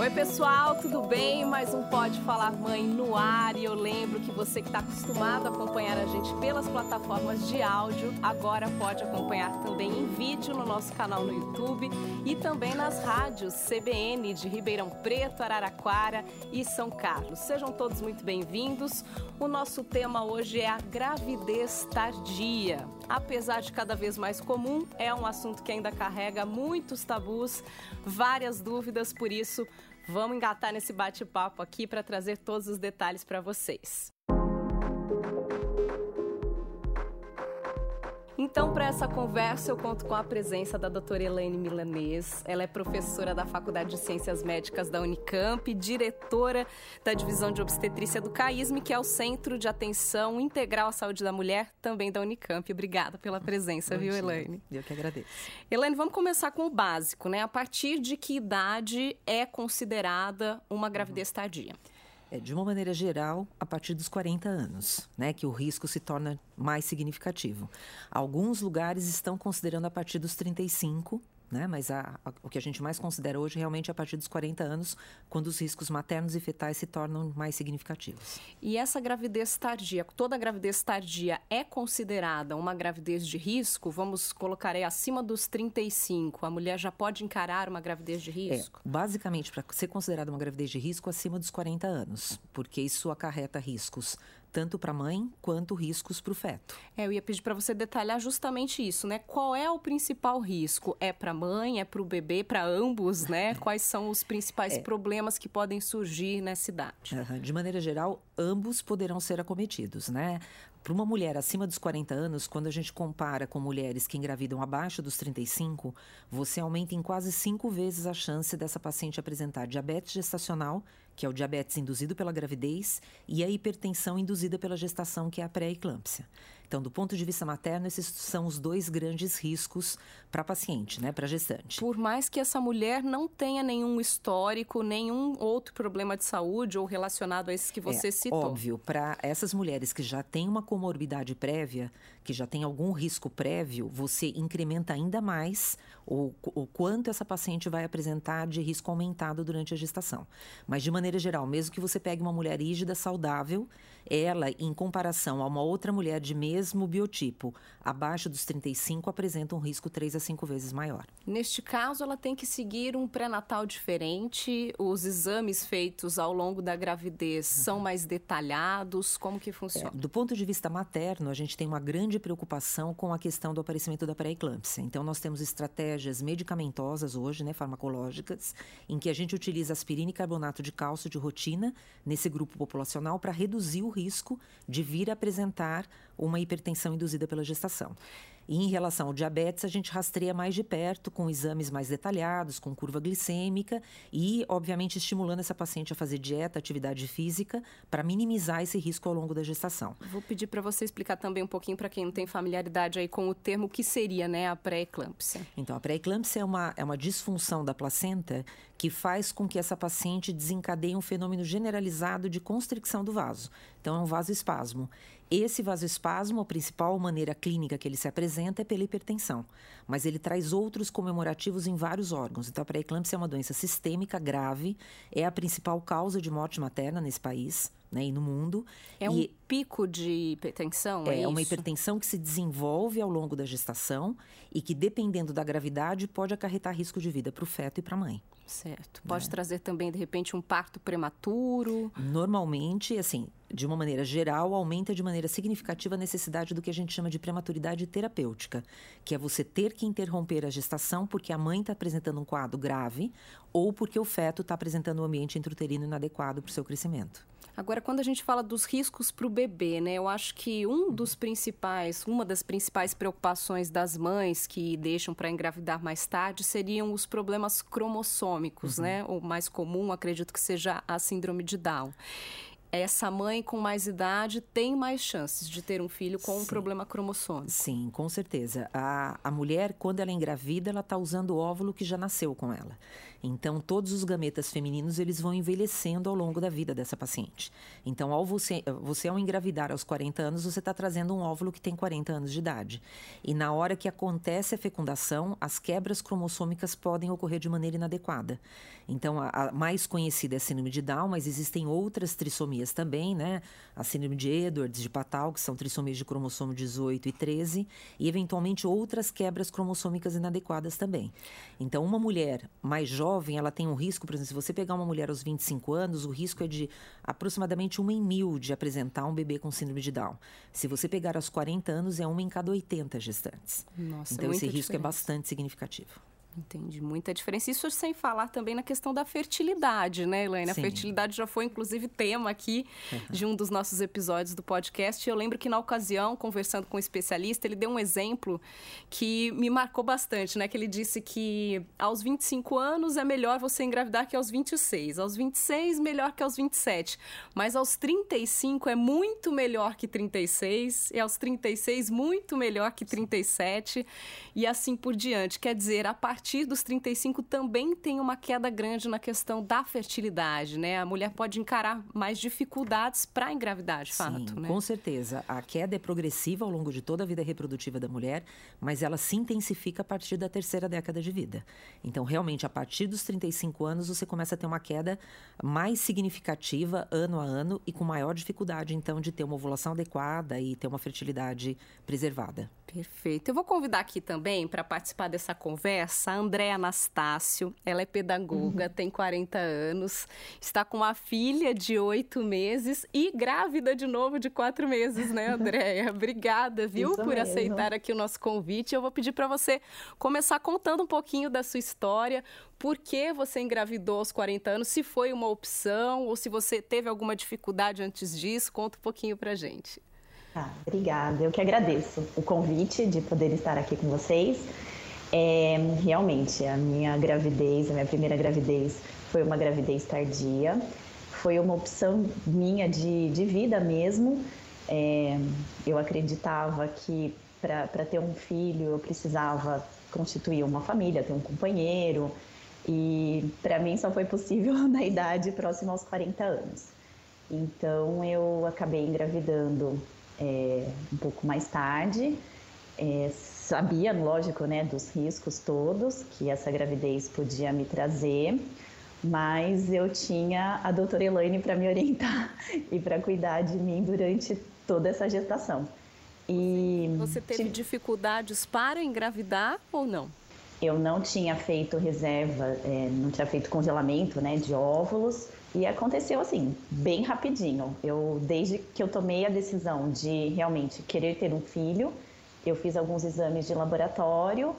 Oi, pessoal, tudo bem? Mais um Pode Falar Mãe no ar. E eu lembro que você que está acostumado a acompanhar a gente pelas plataformas de áudio, agora pode acompanhar também em vídeo no nosso canal no YouTube e também nas rádios CBN de Ribeirão Preto, Araraquara e São Carlos. Sejam todos muito bem-vindos. O nosso tema hoje é a gravidez tardia. Apesar de cada vez mais comum, é um assunto que ainda carrega muitos tabus, várias dúvidas, por isso Vamos engatar nesse bate-papo aqui para trazer todos os detalhes para vocês. Então, para essa conversa, eu conto com a presença da doutora Elaine Milanês. Ela é professora da Faculdade de Ciências Médicas da Unicamp, diretora da Divisão de Obstetrícia do CAISM, que é o Centro de Atenção Integral à Saúde da Mulher, também da Unicamp. Obrigada pela presença, Bom viu, dia. Elaine? Eu que agradeço. Elaine, vamos começar com o básico, né? A partir de que idade é considerada uma gravidez tardia? É, de uma maneira geral, a partir dos 40 anos, né, que o risco se torna mais significativo. Alguns lugares estão considerando a partir dos 35, né? Mas a, a, o que a gente mais considera hoje realmente é a partir dos 40 anos, quando os riscos maternos e fetais se tornam mais significativos. E essa gravidez tardia, toda gravidez tardia é considerada uma gravidez de risco? Vamos colocar aí acima dos 35, a mulher já pode encarar uma gravidez de risco? É, basicamente, para ser considerada uma gravidez de risco, acima dos 40 anos, porque isso acarreta riscos tanto para a mãe quanto riscos para o feto. É, eu ia pedir para você detalhar justamente isso, né? Qual é o principal risco? É para a mãe, é para o bebê, para ambos, né? Quais são os principais é. problemas que podem surgir nessa idade? Uhum. De maneira geral, ambos poderão ser acometidos, né? Para uma mulher acima dos 40 anos, quando a gente compara com mulheres que engravidam abaixo dos 35, você aumenta em quase cinco vezes a chance dessa paciente apresentar diabetes gestacional, que é o diabetes induzido pela gravidez, e a hipertensão induzida pela gestação, que é a pré-eclâmpsia. Então, do ponto de vista materno, esses são os dois grandes riscos para a paciente, né, para a gestante. Por mais que essa mulher não tenha nenhum histórico, nenhum outro problema de saúde ou relacionado a esses que você é, citou. Óbvio, para essas mulheres que já têm uma comorbidade prévia, que já tem algum risco prévio, você incrementa ainda mais o, o quanto essa paciente vai apresentar de risco aumentado durante a gestação. Mas, de maneira geral, mesmo que você pegue uma mulher rígida, saudável, ela, em comparação a uma outra mulher de mesmo mesmo biotipo, abaixo dos 35, apresenta um risco 3 a 5 vezes maior. Neste caso, ela tem que seguir um pré-natal diferente, os exames feitos ao longo da gravidez uhum. são mais detalhados, como que funciona? É, do ponto de vista materno, a gente tem uma grande preocupação com a questão do aparecimento da pré-eclâmpsia. Então, nós temos estratégias medicamentosas hoje, né, farmacológicas, em que a gente utiliza aspirina e carbonato de cálcio de rotina nesse grupo populacional para reduzir o risco de vir apresentar uma hipertensão induzida pela gestação. E em relação ao diabetes, a gente rastreia mais de perto, com exames mais detalhados, com curva glicêmica e, obviamente, estimulando essa paciente a fazer dieta, atividade física, para minimizar esse risco ao longo da gestação. Vou pedir para você explicar também um pouquinho para quem não tem familiaridade aí com o termo que seria né, a pré-eclâmpsia. Então, a pré-eclâmpsia é uma, é uma disfunção da placenta que faz com que essa paciente desencadeie um fenômeno generalizado de constricção do vaso. Então, é um vasoespasmo. Esse vasoespasmo, a principal maneira clínica que ele se apresenta é pela hipertensão, mas ele traz outros comemorativos em vários órgãos. Então, a pré-eclâmpsia é uma doença sistêmica grave, é a principal causa de morte materna nesse país. Né, e no mundo. É e um pico de hipertensão? É, é uma hipertensão que se desenvolve ao longo da gestação e que, dependendo da gravidade, pode acarretar risco de vida para o feto e para a mãe. Certo. Pode né? trazer também, de repente, um parto prematuro? Normalmente, assim, de uma maneira geral, aumenta de maneira significativa a necessidade do que a gente chama de prematuridade terapêutica, que é você ter que interromper a gestação porque a mãe está apresentando um quadro grave ou porque o feto está apresentando um ambiente intrauterino inadequado para o seu crescimento. Agora, quando a gente fala dos riscos para o bebê, né, eu acho que um dos principais, uma das principais preocupações das mães que deixam para engravidar mais tarde seriam os problemas cromossômicos, uhum. né? O mais comum, acredito que seja a síndrome de Down. Essa mãe com mais idade tem mais chances de ter um filho com Sim. um problema cromossômico. Sim, com certeza. A, a mulher, quando ela é engravida, ela está usando o óvulo que já nasceu com ela. Então, todos os gametas femininos eles vão envelhecendo ao longo da vida dessa paciente. Então, ao você, você ao engravidar aos 40 anos, você está trazendo um óvulo que tem 40 anos de idade. E na hora que acontece a fecundação, as quebras cromossômicas podem ocorrer de maneira inadequada. Então, a, a mais conhecida é a síndrome de Down, mas existem outras trissomias também, né? A síndrome de Edwards, de Patal, que são trissomias de cromossomo 18 e 13, e eventualmente outras quebras cromossômicas inadequadas também. Então, uma mulher mais jovem jovem, ela tem um risco, por exemplo, se você pegar uma mulher aos 25 anos, o risco é de aproximadamente uma em mil de apresentar um bebê com síndrome de Down. Se você pegar aos 40 anos, é uma em cada 80 gestantes. Nossa, então, esse risco é bastante significativo. Entendi, muita diferença. Isso sem falar também na questão da fertilidade, né, Elaine? A fertilidade já foi, inclusive, tema aqui uhum. de um dos nossos episódios do podcast. Eu lembro que, na ocasião, conversando com um especialista, ele deu um exemplo que me marcou bastante, né? Que ele disse que aos 25 anos é melhor você engravidar que aos 26. Aos 26, melhor que aos 27. Mas aos 35 é muito melhor que 36. E aos 36, muito melhor que 37. E assim por diante. Quer dizer, a partir partir dos 35 também tem uma queda grande na questão da fertilidade, né? A mulher pode encarar mais dificuldades para engravidar, de fato, Sim, né? com certeza. A queda é progressiva ao longo de toda a vida reprodutiva da mulher, mas ela se intensifica a partir da terceira década de vida. Então, realmente, a partir dos 35 anos, você começa a ter uma queda mais significativa ano a ano e com maior dificuldade, então, de ter uma ovulação adequada e ter uma fertilidade preservada. Perfeito. Eu vou convidar aqui também para participar dessa conversa a Andréa Anastácio. Ela é pedagoga, uhum. tem 40 anos, está com uma filha de oito meses e grávida de novo de quatro meses, né, Andréa? Obrigada, viu, Isso por mesmo. aceitar aqui o nosso convite. Eu vou pedir para você começar contando um pouquinho da sua história, por que você engravidou aos 40 anos, se foi uma opção ou se você teve alguma dificuldade antes disso. Conta um pouquinho para gente. Ah, obrigada. Eu que agradeço o convite de poder estar aqui com vocês. É, realmente, a minha gravidez, a minha primeira gravidez, foi uma gravidez tardia. Foi uma opção minha de, de vida mesmo. É, eu acreditava que para ter um filho eu precisava constituir uma família, ter um companheiro. E para mim só foi possível na idade próxima aos 40 anos. Então eu acabei engravidando é, um pouco mais tarde. É, sabia, lógico, né, dos riscos todos que essa gravidez podia me trazer, mas eu tinha a doutora Elaine para me orientar e para cuidar de mim durante toda essa gestação. E você teve tive... dificuldades para engravidar ou não? Eu não tinha feito reserva, é, não tinha feito congelamento, né, de óvulos. E aconteceu assim, bem rapidinho. Eu desde que eu tomei a decisão de realmente querer ter um filho, eu fiz alguns exames de laboratório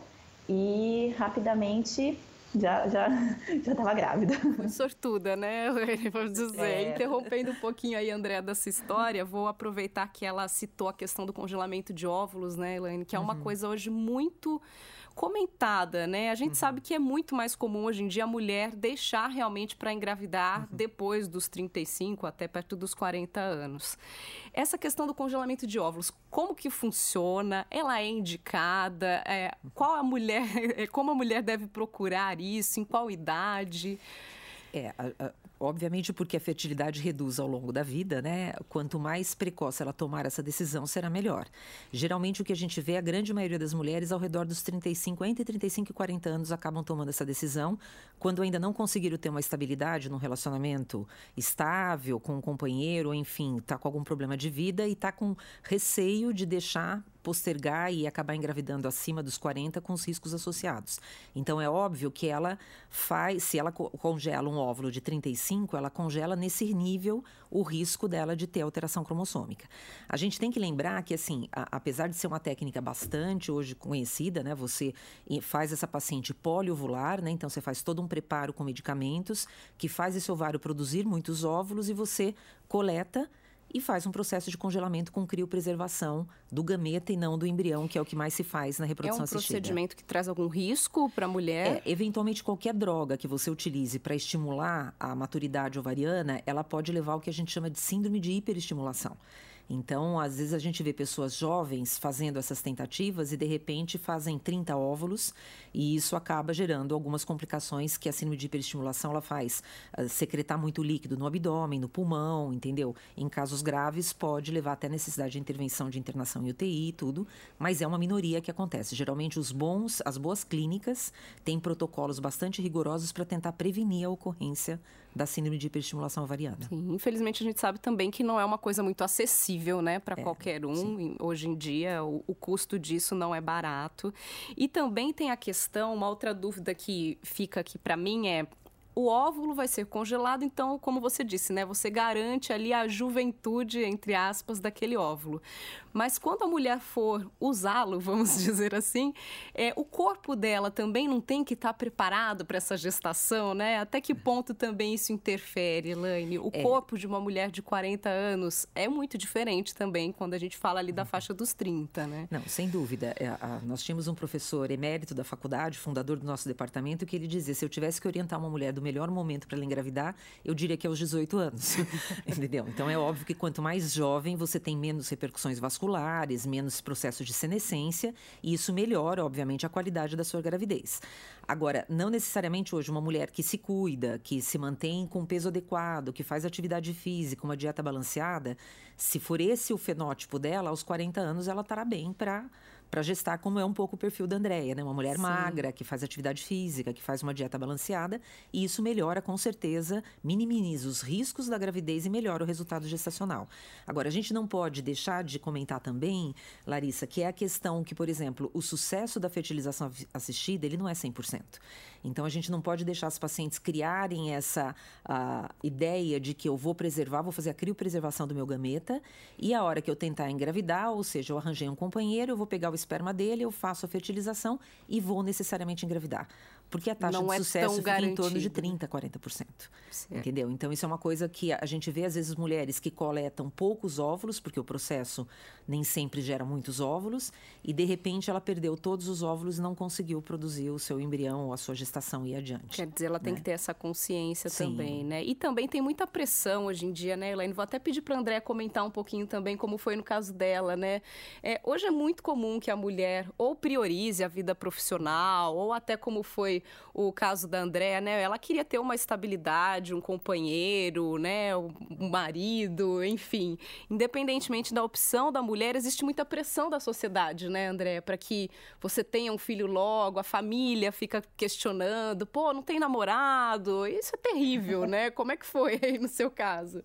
e rapidamente já já já estava grávida. Foi sortuda, né? Vamos dizer. É. Interrompendo um pouquinho aí, André, dessa história, vou aproveitar que ela citou a questão do congelamento de óvulos, né, Elaine? Que é uma uhum. coisa hoje muito comentada, né? A gente uhum. sabe que é muito mais comum hoje em dia a mulher deixar realmente para engravidar uhum. depois dos 35 até perto dos 40 anos. Essa questão do congelamento de óvulos, como que funciona? Ela é indicada? É, qual a mulher, como a mulher deve procurar isso? Em qual idade? É, a, a, obviamente porque a fertilidade reduz ao longo da vida, né? Quanto mais precoce ela tomar essa decisão, será melhor. Geralmente o que a gente vê, a grande maioria das mulheres ao redor dos 35, entre 35 e 40 anos, acabam tomando essa decisão, quando ainda não conseguiram ter uma estabilidade num relacionamento estável, com um companheiro, ou enfim, está com algum problema de vida e está com receio de deixar postergar e acabar engravidando acima dos 40 com os riscos associados. Então é óbvio que ela faz, se ela congela um óvulo de 35, ela congela nesse nível o risco dela de ter alteração cromossômica. A gente tem que lembrar que assim, a, apesar de ser uma técnica bastante hoje conhecida, né, você faz essa paciente poliovular, né, então você faz todo um preparo com medicamentos que faz esse ovário produzir muitos óvulos e você coleta e faz um processo de congelamento com criopreservação do gameta e não do embrião, que é o que mais se faz na reprodução assistida. É um assistida. procedimento que traz algum risco para a mulher? É, eventualmente, qualquer droga que você utilize para estimular a maturidade ovariana, ela pode levar ao que a gente chama de síndrome de hiperestimulação. Então, às vezes a gente vê pessoas jovens fazendo essas tentativas e de repente fazem 30 óvulos e isso acaba gerando algumas complicações que a síndrome de hiperestimulação ela faz uh, secretar muito líquido no abdômen, no pulmão, entendeu? Em casos graves pode levar até necessidade de intervenção de internação em UTI e tudo, mas é uma minoria que acontece. Geralmente os bons, as boas clínicas têm protocolos bastante rigorosos para tentar prevenir a ocorrência da síndrome de hiperestimulação ovariana. Sim, infelizmente a gente sabe também que não é uma coisa muito acessível, né, para é, qualquer um. Sim. Hoje em dia o, o, custo disso não é barato. E também tem a questão, uma outra dúvida que fica aqui para mim é o óvulo vai ser congelado, então, como você disse, né, você garante ali a juventude, entre aspas, daquele óvulo. Mas quando a mulher for usá-lo, vamos dizer assim, é, o corpo dela também não tem que estar preparado para essa gestação, né? Até que ponto também isso interfere, Elaine? O é. corpo de uma mulher de 40 anos é muito diferente também quando a gente fala ali da faixa dos 30, né? Não, sem dúvida. É, nós tínhamos um professor emérito da faculdade, fundador do nosso departamento, que ele dizia: se eu tivesse que orientar uma mulher do melhor momento para ela engravidar, eu diria que é aos 18 anos. Entendeu? Então é óbvio que quanto mais jovem, você tem menos repercussões vasculares vasculares, menos processo de senescência, e isso melhora, obviamente, a qualidade da sua gravidez. Agora, não necessariamente hoje uma mulher que se cuida, que se mantém com peso adequado, que faz atividade física, uma dieta balanceada, se for esse o fenótipo dela, aos 40 anos ela estará bem para para gestar, como é um pouco o perfil da Andrea, né? Uma mulher Sim. magra, que faz atividade física, que faz uma dieta balanceada, e isso melhora com certeza, minimiza os riscos da gravidez e melhora o resultado gestacional. Agora, a gente não pode deixar de comentar também, Larissa, que é a questão que, por exemplo, o sucesso da fertilização assistida, ele não é 100%. Então, a gente não pode deixar as pacientes criarem essa ideia de que eu vou preservar, vou fazer a criopreservação do meu gameta, e a hora que eu tentar engravidar, ou seja, eu arranjei um companheiro, eu vou pegar o esperma dele, eu faço a fertilização e vou necessariamente engravidar porque a taxa não de é sucesso fica em torno de 30%, 40%. Certo. Entendeu? Então, isso é uma coisa que a gente vê, às vezes, mulheres que coletam poucos óvulos, porque o processo nem sempre gera muitos óvulos, e de repente ela perdeu todos os óvulos e não conseguiu produzir o seu embrião ou a sua gestação e adiante. Quer dizer, ela né? tem que ter essa consciência Sim. também, né? E também tem muita pressão hoje em dia, né, Elaine? Vou até pedir para a André comentar um pouquinho também como foi no caso dela, né? É, hoje é muito comum que a mulher ou priorize a vida profissional, ou até como foi o caso da Andréa, né? Ela queria ter uma estabilidade, um companheiro, né? Um marido, enfim. Independentemente da opção da mulher, existe muita pressão da sociedade, né, Andréa? Para que você tenha um filho logo, a família fica questionando, pô, não tem namorado. Isso é terrível, né? Como é que foi aí no seu caso?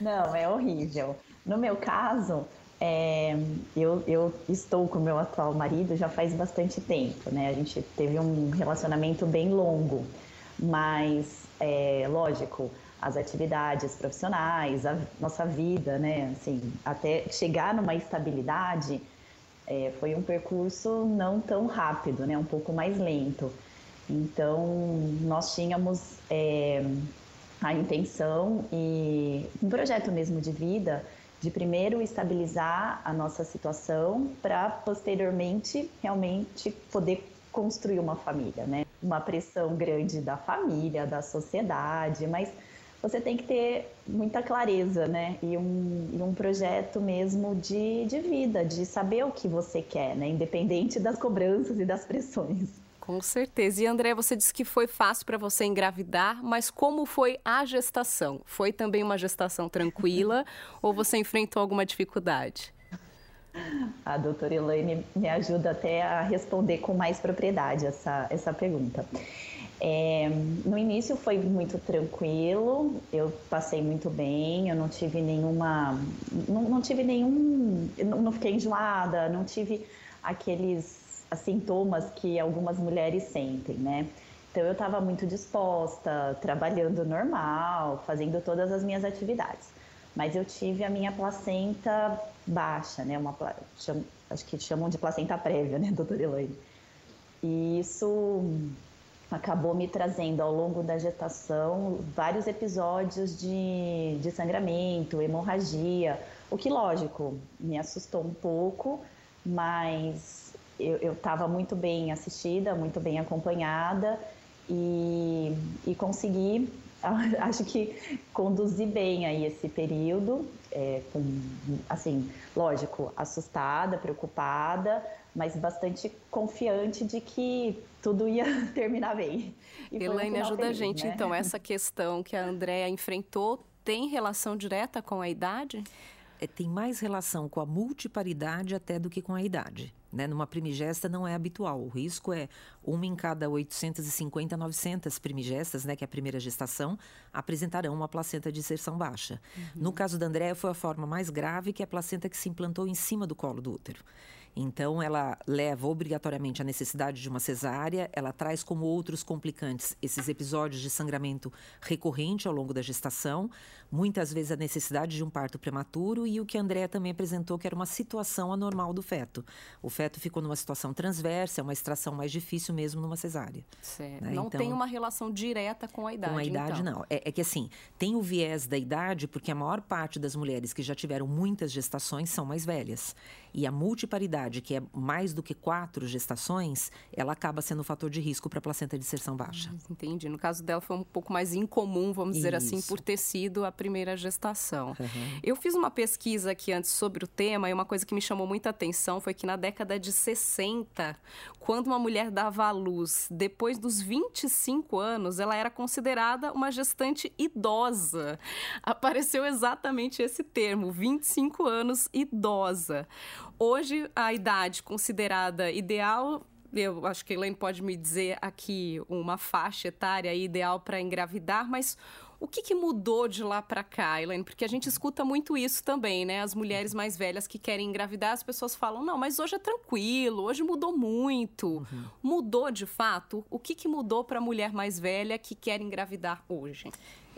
Não, é horrível. No meu caso, é, eu, eu, estou com meu atual marido já faz bastante tempo, né? A gente teve um relacionamento bem longo, mas é lógico, as atividades profissionais, a nossa vida, né? Assim, até chegar numa estabilidade é, foi um percurso não tão rápido, né? Um pouco mais lento. Então, nós tínhamos é, a intenção e um projeto mesmo de vida de primeiro estabilizar a nossa situação para posteriormente realmente poder construir uma família, né? Uma pressão grande da família, da sociedade, mas você tem que ter muita clareza, né? E um, e um projeto mesmo de, de vida, de saber o que você quer, né? Independente das cobranças e das pressões. Com certeza. E André, você disse que foi fácil para você engravidar, mas como foi a gestação? Foi também uma gestação tranquila ou você enfrentou alguma dificuldade? A doutora Elaine me ajuda até a responder com mais propriedade essa, essa pergunta. É, no início foi muito tranquilo, eu passei muito bem, eu não tive nenhuma. Não, não tive nenhum. Não, não fiquei enjoada, não tive aqueles sintomas que algumas mulheres sentem, né? Então eu estava muito disposta, trabalhando normal, fazendo todas as minhas atividades. Mas eu tive a minha placenta baixa, né? Uma, cham, acho que chamam de placenta prévia, né, doutora Elaine? E isso acabou me trazendo ao longo da gestação vários episódios de, de sangramento, hemorragia, o que, lógico, me assustou um pouco, mas eu estava muito bem assistida, muito bem acompanhada e, e consegui, acho que conduzir bem aí esse período, é, com, assim, lógico, assustada, preocupada, mas bastante confiante de que tudo ia terminar bem. E Elaine, um ajuda feliz, a gente, né? então, essa questão que a Andrea enfrentou tem relação direta com a idade? É, tem mais relação com a multiparidade até do que com a idade. Né? Numa primigesta não é habitual. O risco é uma em cada 850 a 900 primigestas, né, que é a primeira gestação, apresentarão uma placenta de inserção baixa. Uhum. No caso da Andréa, foi a forma mais grave, que é a placenta que se implantou em cima do colo do útero. Então, ela leva obrigatoriamente a necessidade de uma cesárea, ela traz como outros complicantes esses episódios de sangramento recorrente ao longo da gestação, muitas vezes a necessidade de um parto prematuro e o que a Andrea também apresentou, que era uma situação anormal do feto. O feto ficou numa situação transversa, é uma extração mais difícil mesmo numa cesárea. Né? Não então, tem uma relação direta com a idade. Com a idade, então. não. É, é que assim, tem o viés da idade, porque a maior parte das mulheres que já tiveram muitas gestações são mais velhas. E a multiparidade, que é mais do que quatro gestações, ela acaba sendo um fator de risco para a placenta de inserção baixa. Entendi. No caso dela foi um pouco mais incomum, vamos Isso. dizer assim, por ter sido a primeira gestação. Uhum. Eu fiz uma pesquisa aqui antes sobre o tema e uma coisa que me chamou muita atenção foi que na década de 60, quando uma mulher dava à luz depois dos 25 anos, ela era considerada uma gestante idosa. Apareceu exatamente esse termo, 25 anos idosa. Hoje, a idade considerada ideal eu acho que a Elaine pode me dizer aqui uma faixa etária ideal para engravidar, mas o que, que mudou de lá para cá, Elaine? Porque a gente escuta muito isso também, né? As mulheres mais velhas que querem engravidar, as pessoas falam: não, mas hoje é tranquilo, hoje mudou muito. Uhum. Mudou de fato? O que, que mudou para a mulher mais velha que quer engravidar hoje?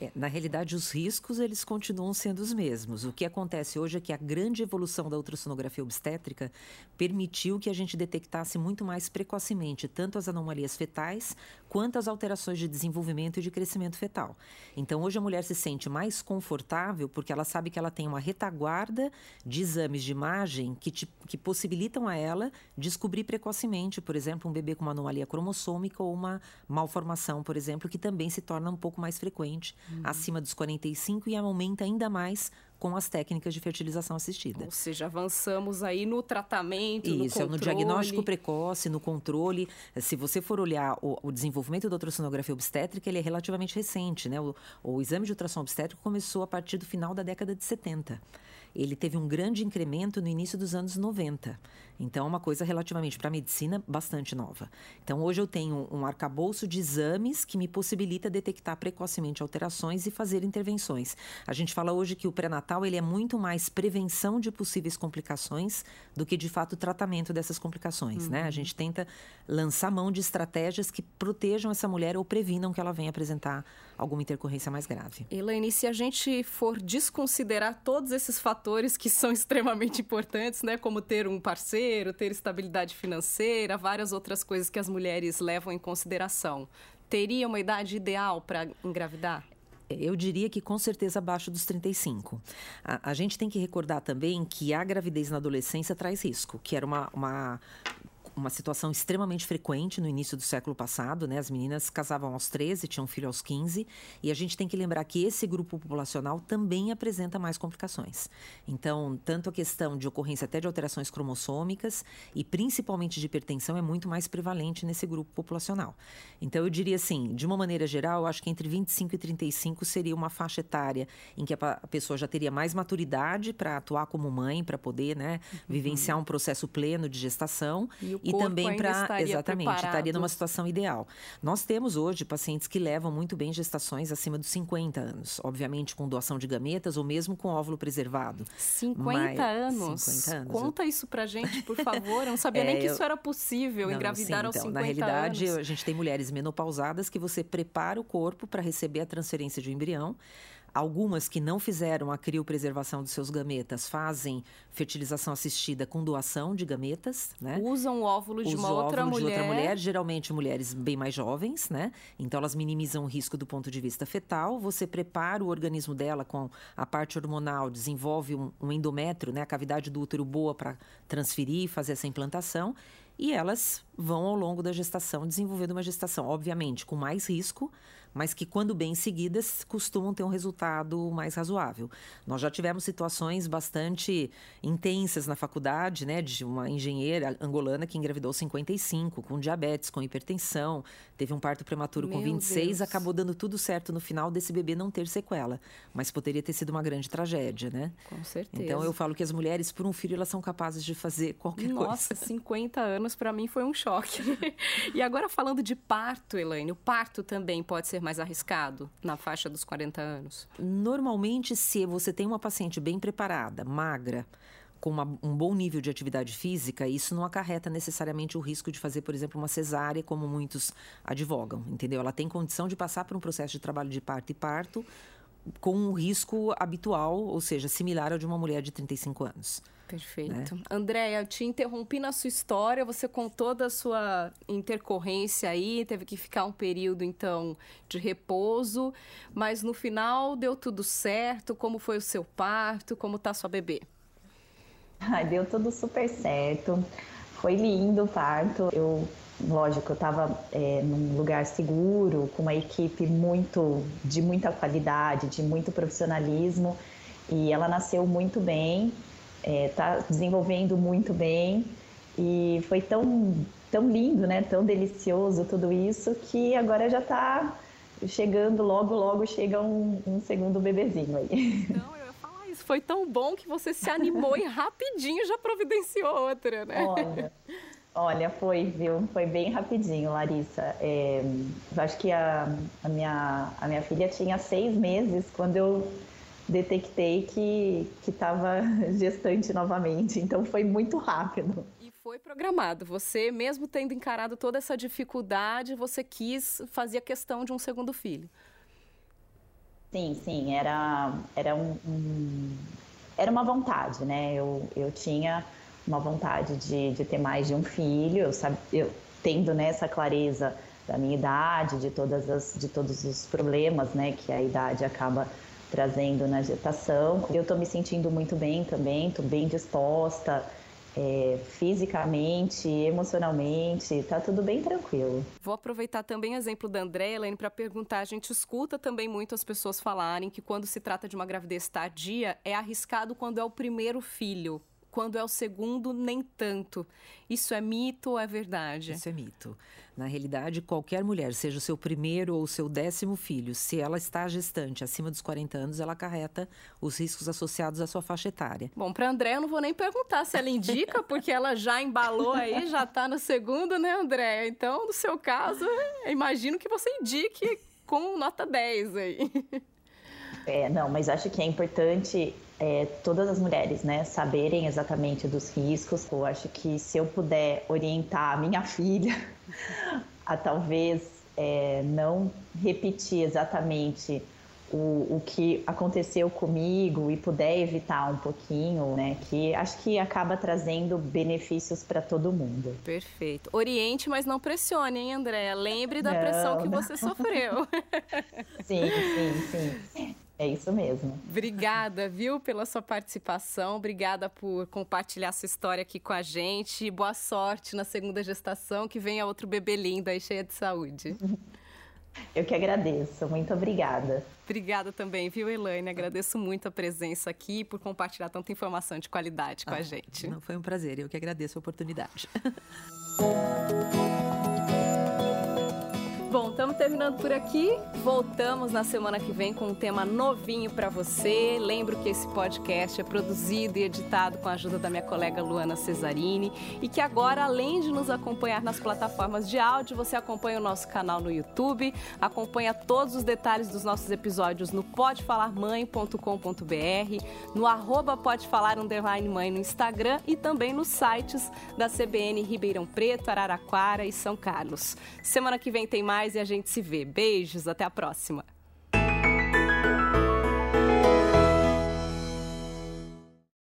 É, na realidade, os riscos eles continuam sendo os mesmos. O que acontece hoje é que a grande evolução da ultrassonografia obstétrica permitiu que a gente detectasse muito mais precocemente tanto as anomalias fetais quanto as alterações de desenvolvimento e de crescimento fetal. Então, hoje a mulher se sente mais confortável porque ela sabe que ela tem uma retaguarda de exames de imagem que, te, que possibilitam a ela descobrir precocemente, por exemplo, um bebê com uma anomalia cromossômica ou uma malformação, por exemplo, que também se torna um pouco mais frequente uhum. acima dos 45 e aumenta ainda mais com as técnicas de fertilização assistida. Ou seja, avançamos aí no tratamento, Isso, no controle. no diagnóstico precoce, no controle. Se você for olhar o, o desenvolvimento da ultrassonografia obstétrica, ele é relativamente recente, né? O, o exame de ultrassom obstétrico começou a partir do final da década de 70 ele teve um grande incremento no início dos anos 90. Então, é uma coisa relativamente para a medicina bastante nova. Então, hoje eu tenho um arcabouço de exames que me possibilita detectar precocemente alterações e fazer intervenções. A gente fala hoje que o pré-natal ele é muito mais prevenção de possíveis complicações do que, de fato, tratamento dessas complicações. Uhum. Né? A uhum. gente tenta lançar mão de estratégias que protejam essa mulher ou previnam que ela venha apresentar alguma intercorrência mais grave. Elaine, se a gente for desconsiderar todos esses fatores que são extremamente importantes, né, como ter um parceiro, ter estabilidade financeira, várias outras coisas que as mulheres levam em consideração, teria uma idade ideal para engravidar? Eu diria que com certeza abaixo dos 35. A, a, gente tem que recordar também que a gravidez na adolescência traz risco, que era uma, uma uma situação extremamente frequente no início do século passado, né? As meninas casavam aos 13, tinham filho aos 15, e a gente tem que lembrar que esse grupo populacional também apresenta mais complicações. Então, tanto a questão de ocorrência até de alterações cromossômicas e principalmente de hipertensão é muito mais prevalente nesse grupo populacional. Então, eu diria assim, de uma maneira geral, eu acho que entre 25 e 35 seria uma faixa etária em que a pessoa já teria mais maturidade para atuar como mãe, para poder, né, uhum. vivenciar um processo pleno de gestação e, e também para exatamente preparado. estaria numa situação ideal. Nós temos hoje pacientes que levam muito bem gestações acima dos 50 anos, obviamente com doação de gametas ou mesmo com óvulo preservado. 50 Mas, anos. 50 anos. Conta isso pra gente, por favor. Eu não sabia é, nem que isso era possível, não, engravidar sim, aos então, 50 Na realidade, anos. a gente tem mulheres menopausadas que você prepara o corpo para receber a transferência de um embrião Algumas que não fizeram a criopreservação dos seus gametas fazem fertilização assistida com doação de gametas, né? Usam o óvulo de Usa uma o outra óvulo mulher. de outra mulher, geralmente mulheres bem mais jovens, né? Então elas minimizam o risco do ponto de vista fetal. Você prepara o organismo dela com a parte hormonal, desenvolve um, um endométrio, né? A cavidade do útero boa para transferir, fazer essa implantação. E elas vão ao longo da gestação desenvolvendo uma gestação, obviamente, com mais risco, mas que, quando bem seguidas, costumam ter um resultado mais razoável. Nós já tivemos situações bastante intensas na faculdade, né, de uma engenheira angolana que engravidou 55, com diabetes, com hipertensão, teve um parto prematuro com Meu 26, Deus. acabou dando tudo certo no final desse bebê não ter sequela, mas poderia ter sido uma grande tragédia, né? Com certeza. Então eu falo que as mulheres, por um filho, elas são capazes de fazer qualquer Nossa, coisa. 50 anos para mim foi um choque. e agora falando de parto, Elaine, o parto também pode ser mais arriscado na faixa dos 40 anos? Normalmente, se você tem uma paciente bem preparada, magra, com uma, um bom nível de atividade física, isso não acarreta necessariamente o risco de fazer, por exemplo, uma cesárea, como muitos advogam, entendeu? Ela tem condição de passar por um processo de trabalho de parto e parto com um risco habitual, ou seja, similar ao de uma mulher de 35 anos. Perfeito. Né? Andréia, eu te interrompi na sua história, você contou da sua intercorrência aí, teve que ficar um período, então, de repouso, mas no final deu tudo certo, como foi o seu parto, como tá sua bebê? Ai, deu tudo super certo, foi lindo o parto, eu lógico, eu estava é, num lugar seguro, com uma equipe muito de muita qualidade, de muito profissionalismo, e ela nasceu muito bem, está é, desenvolvendo muito bem, e foi tão, tão lindo, né? Tão delicioso tudo isso, que agora já está chegando, logo, logo chega um, um segundo bebezinho aí. Não, eu ia falar isso, foi tão bom que você se animou e rapidinho já providenciou outra, né? Olha. Olha, foi, viu? Foi bem rapidinho, Larissa. É, acho que a, a, minha, a minha filha tinha seis meses quando eu detectei que estava gestante novamente. Então foi muito rápido. E foi programado. Você, mesmo tendo encarado toda essa dificuldade, você quis, fazia questão de um segundo filho. Sim, sim. Era, era, um, um era uma vontade, né? Eu, eu tinha uma vontade de, de ter mais de um filho, eu, sabe, eu tendo né, clareza da minha idade, de, todas as, de todos os problemas né, que a idade acaba trazendo na gestação. Eu estou me sentindo muito bem também, estou bem disposta. É, fisicamente, emocionalmente, está tudo bem tranquilo. Vou aproveitar também o exemplo da Andréa, Elaine, para perguntar. A gente escuta também muito as pessoas falarem que quando se trata de uma gravidez tardia, é arriscado quando é o primeiro filho quando é o segundo, nem tanto. Isso é mito ou é verdade? Isso é mito. Na realidade, qualquer mulher, seja o seu primeiro ou o seu décimo filho, se ela está gestante acima dos 40 anos, ela acarreta os riscos associados à sua faixa etária. Bom, para André, eu não vou nem perguntar se ela indica, porque ela já embalou aí, já está no segundo, né, André? Então, no seu caso, imagino que você indique com nota 10 aí. É, não, mas acho que é importante é, todas as mulheres, né, saberem exatamente dos riscos. Eu acho que se eu puder orientar a minha filha a talvez é, não repetir exatamente o, o que aconteceu comigo e puder evitar um pouquinho, né? Que acho que acaba trazendo benefícios para todo mundo. Perfeito. Oriente, mas não pressione, hein, Andréa? Lembre da não, pressão que não. você sofreu. sim, sim, sim. É isso mesmo. Obrigada, viu, pela sua participação. Obrigada por compartilhar sua história aqui com a gente. Boa sorte na segunda gestação. Que venha outro bebê lindo aí, cheia de saúde. Eu que agradeço. Muito obrigada. Obrigada também, viu, Elaine? Agradeço muito a presença aqui e por compartilhar tanta informação de qualidade com ah, a gente. Não, foi um prazer. Eu que agradeço a oportunidade. Bom, estamos terminando por aqui. Voltamos na semana que vem com um tema novinho para você. Lembro que esse podcast é produzido e editado com a ajuda da minha colega Luana Cesarini e que agora, além de nos acompanhar nas plataformas de áudio, você acompanha o nosso canal no YouTube, acompanha todos os detalhes dos nossos episódios no podefalarmãe.com.br, no arroba podefalar mãe no Instagram e também nos sites da CBN Ribeirão Preto, Araraquara e São Carlos. Semana que vem tem mais e a gente se vê. Beijos, até a próxima.